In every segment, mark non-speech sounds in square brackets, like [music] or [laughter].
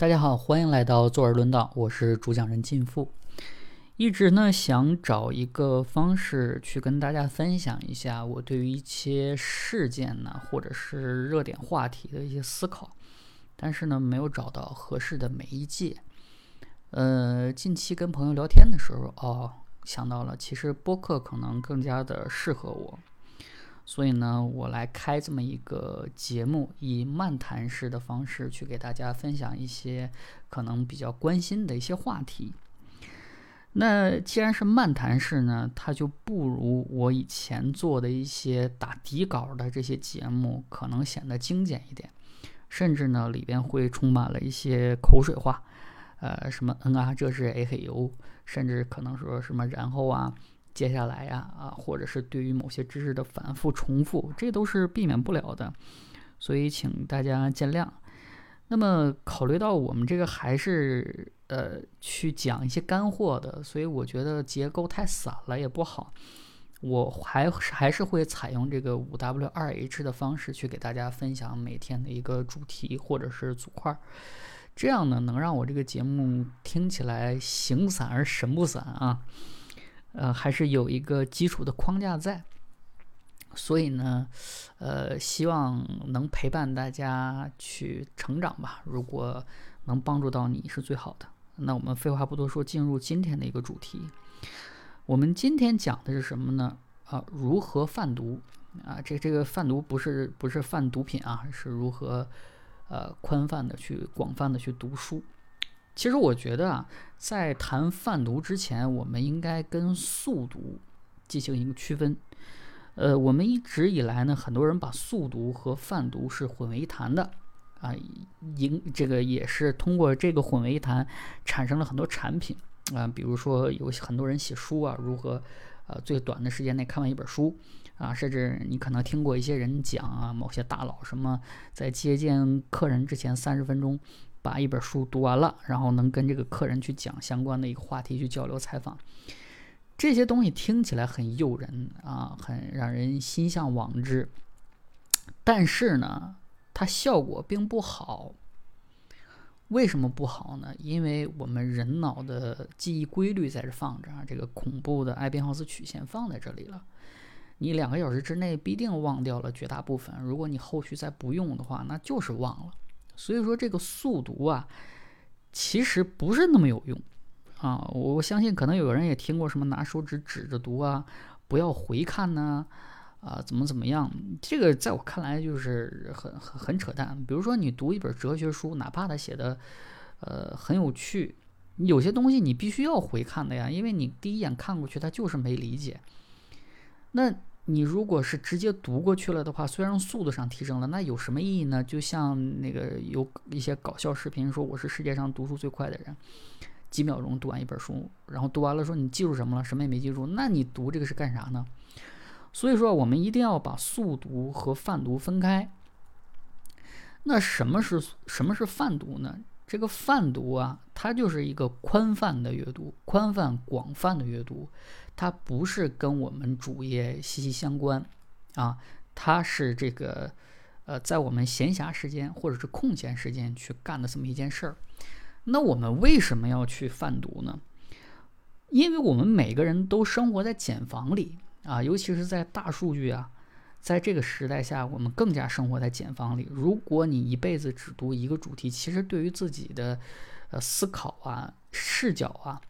大家好，欢迎来到坐而论道，我是主讲人晋富。一直呢想找一个方式去跟大家分享一下我对于一些事件呢，或者是热点话题的一些思考，但是呢没有找到合适的媒介。呃，近期跟朋友聊天的时候，哦，想到了，其实播客可能更加的适合我。所以呢，我来开这么一个节目，以漫谈式的方式去给大家分享一些可能比较关心的一些话题。那既然是漫谈式呢，它就不如我以前做的一些打底稿的这些节目可能显得精简一点，甚至呢里边会充满了一些口水话，呃，什么嗯啊，这是 A 嘿呦，甚至可能说什么然后啊。接下来呀，啊，或者是对于某些知识的反复重复，这都是避免不了的，所以请大家见谅。那么考虑到我们这个还是呃去讲一些干货的，所以我觉得结构太散了也不好，我还还是会采用这个五 W 二 H 的方式去给大家分享每天的一个主题或者是组块，这样呢能让我这个节目听起来形散而神不散啊。呃，还是有一个基础的框架在，所以呢，呃，希望能陪伴大家去成长吧。如果能帮助到你是最好的。那我们废话不多说，进入今天的一个主题。我们今天讲的是什么呢？啊，如何贩毒？啊，这这个贩毒不是不是贩毒品啊，是如何呃宽泛的去广泛的去读书。其实我觉得啊，在谈贩毒之前，我们应该跟速毒进行一个区分。呃，我们一直以来呢，很多人把速毒和贩毒是混为一谈的啊，应这个也是通过这个混为一谈，产生了很多产品啊，比如说有很多人写书啊，如何呃最短的时间内看完一本书啊，甚至你可能听过一些人讲啊，某些大佬什么在接见客人之前三十分钟。把一本书读完了，然后能跟这个客人去讲相关的一个话题去交流采访，这些东西听起来很诱人啊，很让人心向往之。但是呢，它效果并不好。为什么不好呢？因为我们人脑的记忆规律在这放着啊，这个恐怖的艾宾浩斯曲线放在这里了。你两个小时之内必定忘掉了绝大部分。如果你后续再不用的话，那就是忘了。所以说这个速读啊，其实不是那么有用啊！我相信可能有人也听过什么拿手指指着读啊，不要回看呢，啊，怎么怎么样？这个在我看来就是很很很扯淡。比如说你读一本哲学书，哪怕他写的呃很有趣，有些东西你必须要回看的呀，因为你第一眼看过去，他就是没理解。那。你如果是直接读过去了的话，虽然速度上提升了，那有什么意义呢？就像那个有一些搞笑视频说我是世界上读书最快的人，几秒钟读完一本书，然后读完了说你记住什么了？什么也没记住。那你读这个是干啥呢？所以说我们一定要把速读和泛读分开。那什么是什么是泛读呢？这个泛读啊，它就是一个宽泛的阅读，宽泛广泛的阅读。它不是跟我们主业息息相关，啊，它是这个，呃，在我们闲暇时间或者是空闲时间去干的这么一件事儿。那我们为什么要去贩毒呢？因为我们每个人都生活在茧房里啊，尤其是在大数据啊，在这个时代下，我们更加生活在茧房里。如果你一辈子只读一个主题，其实对于自己的呃思考啊、视角啊，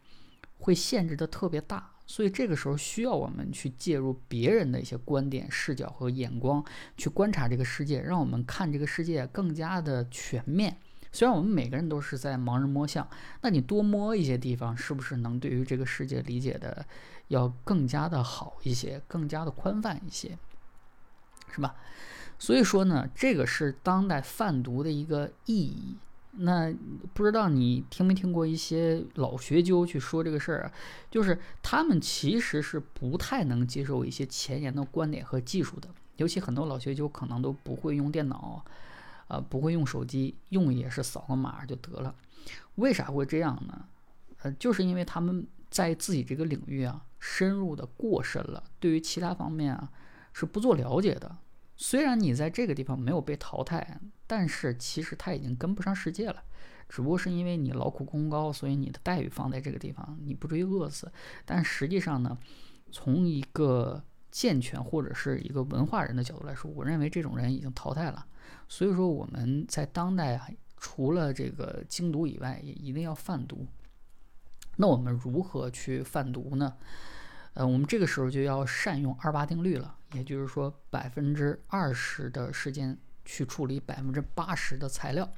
会限制的特别大。所以这个时候需要我们去介入别人的一些观点、视角和眼光，去观察这个世界，让我们看这个世界更加的全面。虽然我们每个人都是在盲人摸象，那你多摸一些地方，是不是能对于这个世界理解的要更加的好一些，更加的宽泛一些，是吧？所以说呢，这个是当代贩毒的一个意义。那不知道你听没听过一些老学究去说这个事儿啊？就是他们其实是不太能接受一些前沿的观点和技术的，尤其很多老学究可能都不会用电脑，啊，不会用手机，用也是扫个码就得了。为啥会这样呢？呃，就是因为他们在自己这个领域啊深入的过深了，对于其他方面啊是不做了解的。虽然你在这个地方没有被淘汰，但是其实他已经跟不上世界了。只不过是因为你劳苦功高，所以你的待遇放在这个地方，你不至于饿死。但实际上呢，从一个健全或者是一个文化人的角度来说，我认为这种人已经淘汰了。所以说我们在当代啊，除了这个精读以外，也一定要泛读。那我们如何去泛读呢？呃，我们这个时候就要善用二八定律了，也就是说，百分之二十的时间去处理百分之八十的材料。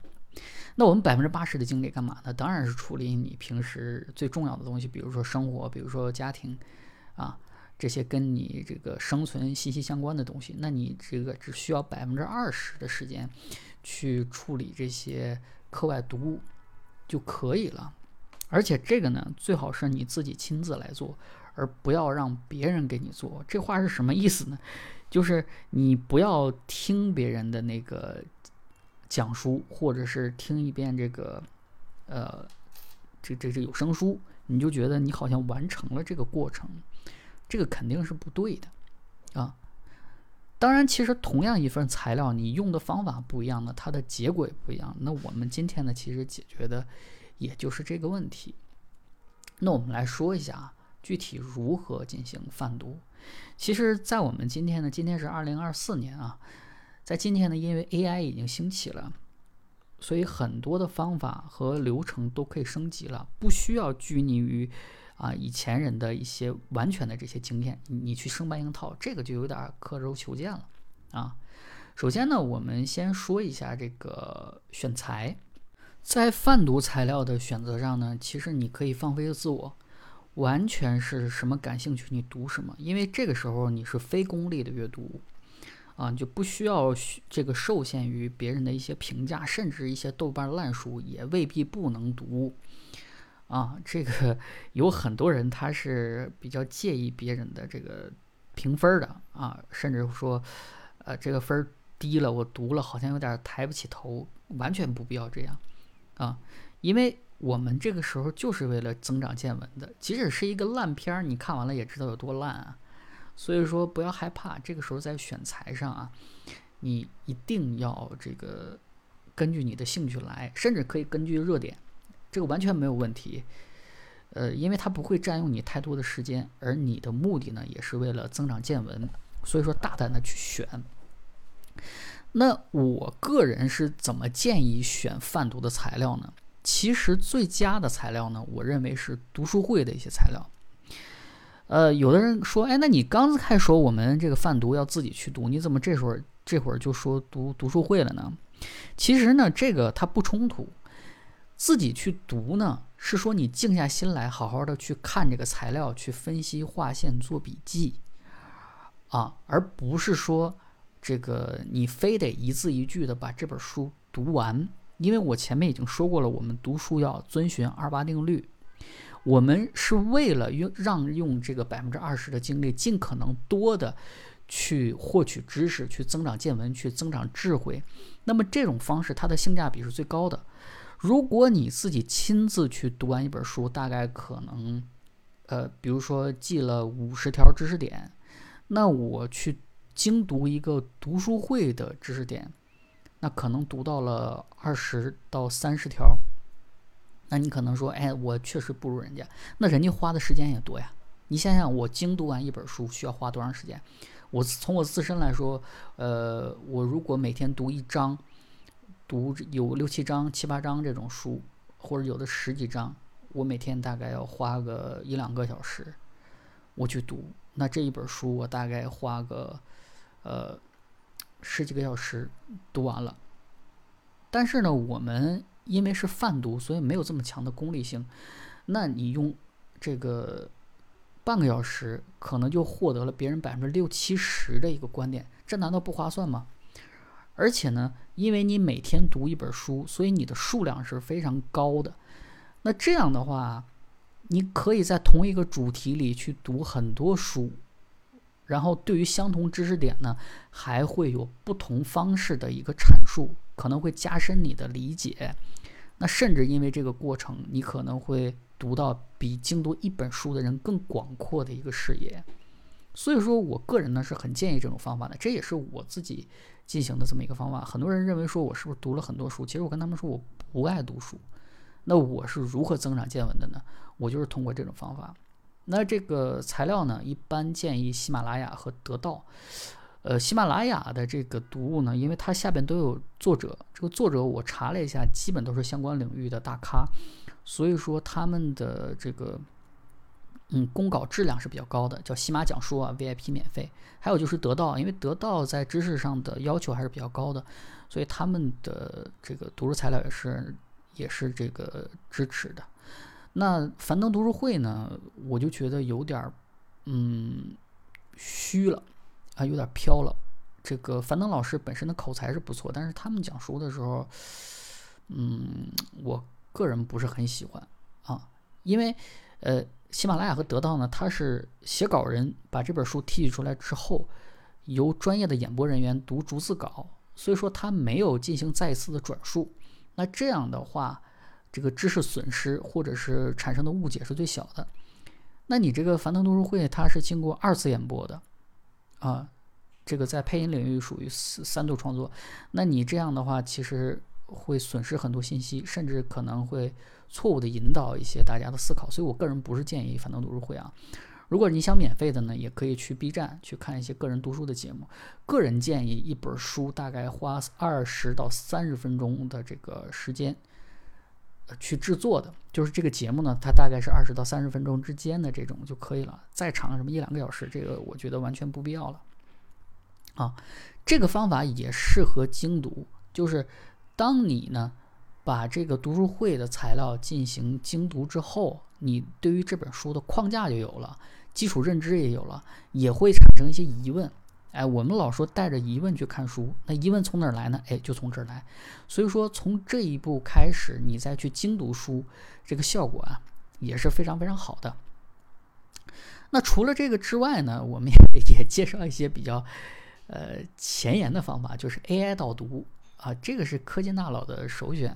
那我们百分之八十的精力干嘛呢？当然是处理你平时最重要的东西，比如说生活，比如说家庭，啊，这些跟你这个生存息息相关的东西。那你这个只需要百分之二十的时间去处理这些课外读物就可以了。而且这个呢，最好是你自己亲自来做，而不要让别人给你做。这话是什么意思呢？就是你不要听别人的那个。讲书，或者是听一遍这个，呃，这这这有声书，你就觉得你好像完成了这个过程，这个肯定是不对的，啊。当然，其实同样一份材料，你用的方法不一样呢，它的结果也不一样。那我们今天呢，其实解决的也就是这个问题。那我们来说一下啊具体如何进行泛读。其实，在我们今天呢，今天是二零二四年啊。在今天呢，因为 AI 已经兴起了，所以很多的方法和流程都可以升级了，不需要拘泥于啊以前人的一些完全的这些经验，你去生搬硬套，这个就有点刻舟求剑了啊。首先呢，我们先说一下这个选材，在泛读材料的选择上呢，其实你可以放飞自我，完全是什么感兴趣你读什么，因为这个时候你是非功利的阅读。啊，就不需要这个受限于别人的一些评价，甚至一些豆瓣烂书也未必不能读。啊，这个有很多人他是比较介意别人的这个评分的啊，甚至说，呃，这个分低了，我读了好像有点抬不起头，完全不必要这样啊，因为我们这个时候就是为了增长见闻的，即使是一个烂片儿，你看完了也知道有多烂啊。所以说不要害怕，这个时候在选材上啊，你一定要这个根据你的兴趣来，甚至可以根据热点，这个完全没有问题。呃，因为它不会占用你太多的时间，而你的目的呢也是为了增长见闻，所以说大胆的去选。那我个人是怎么建议选贩毒的材料呢？其实最佳的材料呢，我认为是读书会的一些材料。呃，有的人说，哎，那你刚才说我们这个贩毒要自己去读，你怎么这时候这会儿就说读读书会了呢？其实呢，这个它不冲突。自己去读呢，是说你静下心来，好好的去看这个材料，去分析、划线、做笔记啊，而不是说这个你非得一字一句的把这本书读完。因为我前面已经说过了，我们读书要遵循二八定律。我们是为了用让用这个百分之二十的精力，尽可能多的去获取知识，去增长见闻，去增长智慧。那么这种方式它的性价比是最高的。如果你自己亲自去读完一本书，大概可能，呃，比如说记了五十条知识点，那我去精读一个读书会的知识点，那可能读到了二十到三十条。那你可能说，哎，我确实不如人家，那人家花的时间也多呀。你想想，我精读完一本书需要花多长时间？我从我自身来说，呃，我如果每天读一章，读有六七章、七八章这种书，或者有的十几章，我每天大概要花个一两个小时，我去读。那这一本书我大概花个，呃，十几个小时读完了。但是呢，我们。因为是泛读，所以没有这么强的功利性。那你用这个半个小时，可能就获得了别人百分之六七十的一个观点，这难道不划算吗？而且呢，因为你每天读一本书，所以你的数量是非常高的。那这样的话，你可以在同一个主题里去读很多书，然后对于相同知识点呢，还会有不同方式的一个阐述。可能会加深你的理解，那甚至因为这个过程，你可能会读到比精读一本书的人更广阔的一个视野，所以说我个人呢是很建议这种方法的，这也是我自己进行的这么一个方法。很多人认为说我是不是读了很多书？其实我跟他们说我不爱读书。那我是如何增长见闻的呢？我就是通过这种方法。那这个材料呢，一般建议喜马拉雅和得到。呃，喜马拉雅的这个读物呢，因为它下边都有作者，这个作者我查了一下，基本都是相关领域的大咖，所以说他们的这个嗯公稿质量是比较高的，叫喜马讲书啊，VIP 免费。还有就是得到，因为得到在知识上的要求还是比较高的，所以他们的这个读书材料也是也是这个支持的。那樊登读书会呢，我就觉得有点儿嗯虚了。啊，有点飘了。这个樊登老师本身的口才是不错，但是他们讲书的时候，嗯，我个人不是很喜欢啊。因为，呃，喜马拉雅和得到呢，它是写稿人把这本书提取出来之后，由专业的演播人员读逐字稿，所以说他没有进行再一次的转述。那这样的话，这个知识损失或者是产生的误解是最小的。那你这个樊登读书会，它是经过二次演播的。啊，这个在配音领域属于三三度创作，那你这样的话，其实会损失很多信息，甚至可能会错误的引导一些大家的思考。所以我个人不是建议樊登读书会啊。如果你想免费的呢，也可以去 B 站去看一些个人读书的节目。个人建议一本书大概花二十到三十分钟的这个时间去制作的，就是这个节目呢，它大概是二十到三十分钟之间的这种就可以了。再长什么一两个小时，这个我觉得完全不必要了。啊，这个方法也适合精读，就是当你呢把这个读书会的材料进行精读之后，你对于这本书的框架就有了，基础认知也有了，也会产生一些疑问。哎，我们老说带着疑问去看书，那疑问从哪儿来呢？哎，就从这儿来。所以说，从这一步开始，你再去精读书，这个效果啊也是非常非常好的。那除了这个之外呢，我们也 [laughs] 也介绍一些比较。呃，前沿的方法就是 AI 导读啊，这个是科技大佬的首选。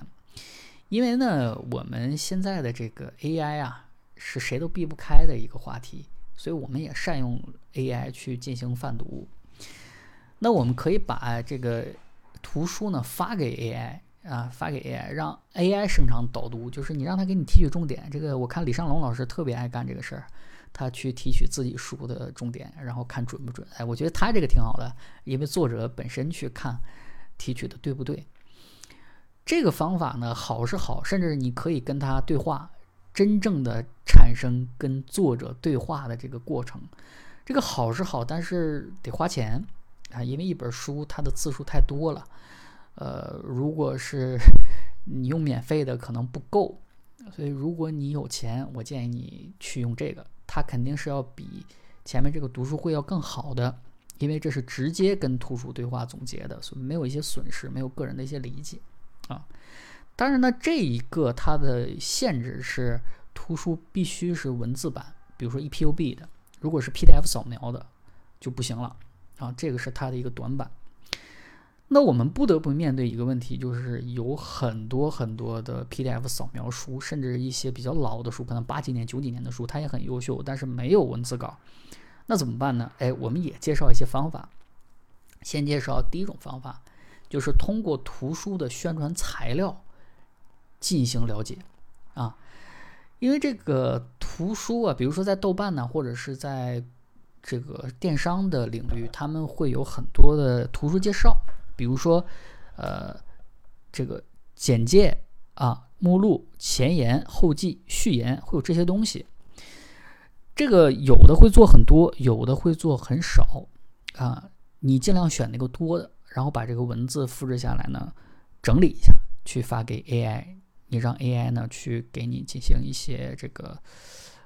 因为呢，我们现在的这个 AI 啊，是谁都避不开的一个话题，所以我们也善用 AI 去进行泛读。那我们可以把这个图书呢发给 AI 啊，发给 AI，让 AI 生成导读，就是你让他给你提取重点。这个我看李尚龙老师特别爱干这个事儿。他去提取自己书的重点，然后看准不准？哎，我觉得他这个挺好的，因为作者本身去看提取的对不对。这个方法呢，好是好，甚至你可以跟他对话，真正的产生跟作者对话的这个过程。这个好是好，但是得花钱啊，因为一本书它的字数太多了。呃，如果是你用免费的，可能不够。所以如果你有钱，我建议你去用这个。它肯定是要比前面这个读书会要更好的，因为这是直接跟图书对话总结的，所以没有一些损失，没有个人的一些理解啊。当然呢，这一个它的限制是图书必须是文字版，比如说 EPUB 的，如果是 PDF 扫描的就不行了啊。这个是它的一个短板。那我们不得不面对一个问题，就是有很多很多的 PDF 扫描书，甚至一些比较老的书，可能八几年、九几年的书，它也很优秀，但是没有文字稿。那怎么办呢？哎，我们也介绍一些方法。先介绍第一种方法，就是通过图书的宣传材料进行了解啊。因为这个图书啊，比如说在豆瓣呢，或者是在这个电商的领域，他们会有很多的图书介绍。比如说，呃，这个简介啊、目录、前言、后记、序言会有这些东西。这个有的会做很多，有的会做很少啊。你尽量选那个多的，然后把这个文字复制下来呢，整理一下，去发给 AI。你让 AI 呢去给你进行一些这个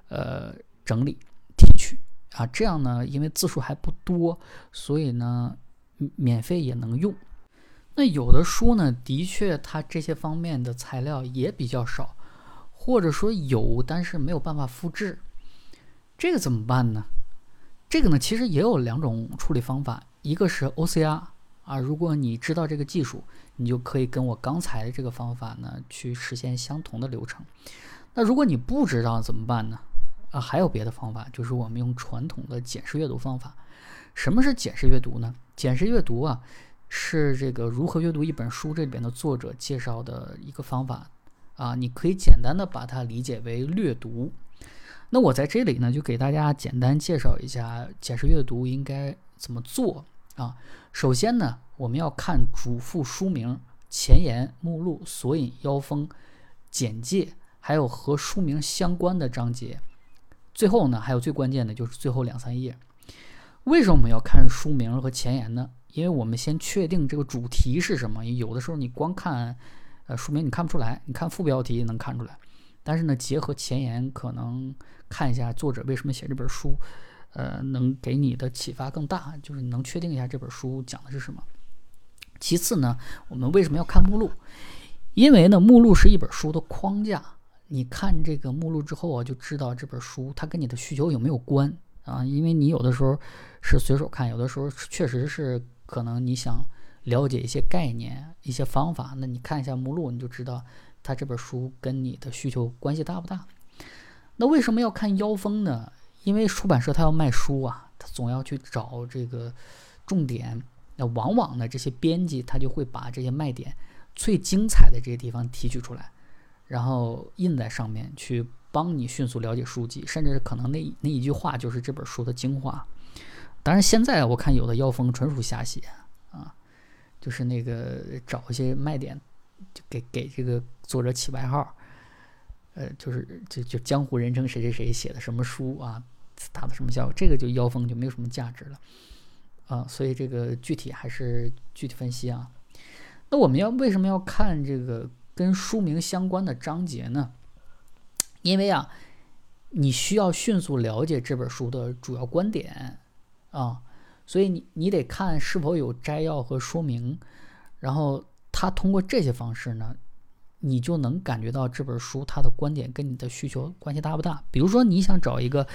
呃整理提取啊，这样呢，因为字数还不多，所以呢。免费也能用，那有的书呢，的确它这些方面的材料也比较少，或者说有，但是没有办法复制，这个怎么办呢？这个呢，其实也有两种处理方法，一个是 OCR 啊，如果你知道这个技术，你就可以跟我刚才的这个方法呢去实现相同的流程。那如果你不知道怎么办呢？啊，还有别的方法，就是我们用传统的简式阅读方法。什么是简式阅读呢？简式阅读啊，是这个如何阅读一本书这里边的作者介绍的一个方法啊。你可以简单的把它理解为略读。那我在这里呢，就给大家简单介绍一下简式阅读应该怎么做啊。首先呢，我们要看主副书名、前言、目录、索引、腰封、简介，还有和书名相关的章节。最后呢，还有最关键的就是最后两三页。为什么我们要看书名和前言呢？因为我们先确定这个主题是什么。有的时候你光看呃书名你看不出来，你看副标题能看出来。但是呢，结合前言，可能看一下作者为什么写这本书，呃，能给你的启发更大，就是你能确定一下这本书讲的是什么。其次呢，我们为什么要看目录？因为呢，目录是一本书的框架。你看这个目录之后啊，就知道这本书它跟你的需求有没有关啊？因为你有的时候是随手看，有的时候确实是可能你想了解一些概念、一些方法，那你看一下目录，你就知道它这本书跟你的需求关系大不大。那为什么要看腰封呢？因为出版社它要卖书啊，它总要去找这个重点。那往往呢，这些编辑他就会把这些卖点最精彩的这些地方提取出来。然后印在上面，去帮你迅速了解书籍，甚至可能那那一句话就是这本书的精华。当然，现在我看有的腰封纯属瞎写啊，就是那个找一些卖点，就给给这个作者起外号，呃，就是就就江湖人称谁谁谁写的什么书啊，达到什么效果，这个就腰封就没有什么价值了啊。所以这个具体还是具体分析啊。那我们要为什么要看这个？跟书名相关的章节呢？因为啊，你需要迅速了解这本书的主要观点啊，所以你你得看是否有摘要和说明，然后他通过这些方式呢，你就能感觉到这本书它的观点跟你的需求关系大不大。比如说你想找一个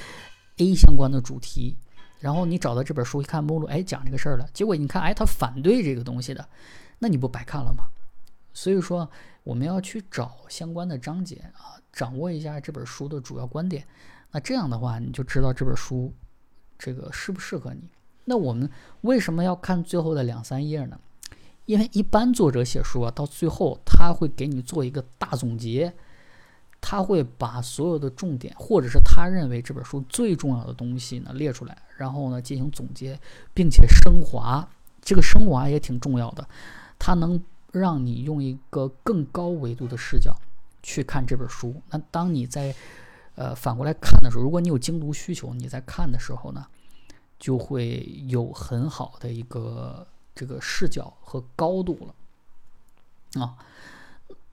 A 相关的主题，然后你找到这本书一看目录，哎，讲这个事儿了，结果你看，哎，他反对这个东西的，那你不白看了吗？所以说，我们要去找相关的章节啊，掌握一下这本书的主要观点。那这样的话，你就知道这本书这个适不适合你。那我们为什么要看最后的两三页呢？因为一般作者写书啊，到最后他会给你做一个大总结，他会把所有的重点，或者是他认为这本书最重要的东西呢列出来，然后呢进行总结，并且升华。这个升华也挺重要的，他能。让你用一个更高维度的视角去看这本书。那当你在呃反过来看的时候，如果你有精读需求，你在看的时候呢，就会有很好的一个这个视角和高度了啊。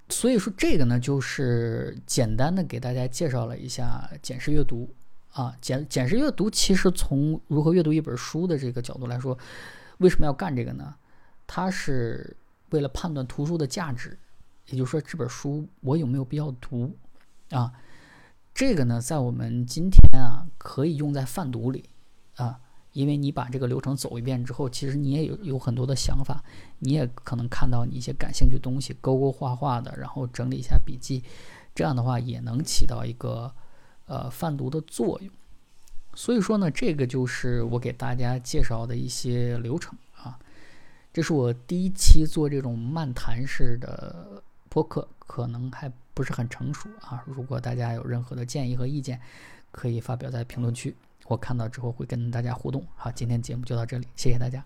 所以说这个呢，就是简单的给大家介绍了一下简式阅读啊。简简式阅读其实从如何阅读一本书的这个角度来说，为什么要干这个呢？它是。为了判断图书的价值，也就是说这本书我有没有必要读啊？这个呢，在我们今天啊，可以用在泛读里啊，因为你把这个流程走一遍之后，其实你也有有很多的想法，你也可能看到你一些感兴趣的东西，勾勾画画的，然后整理一下笔记，这样的话也能起到一个呃泛读的作用。所以说呢，这个就是我给大家介绍的一些流程。这是我第一期做这种漫谈式的播客，可能还不是很成熟啊。如果大家有任何的建议和意见，可以发表在评论区，我看到之后会跟大家互动。好，今天节目就到这里，谢谢大家。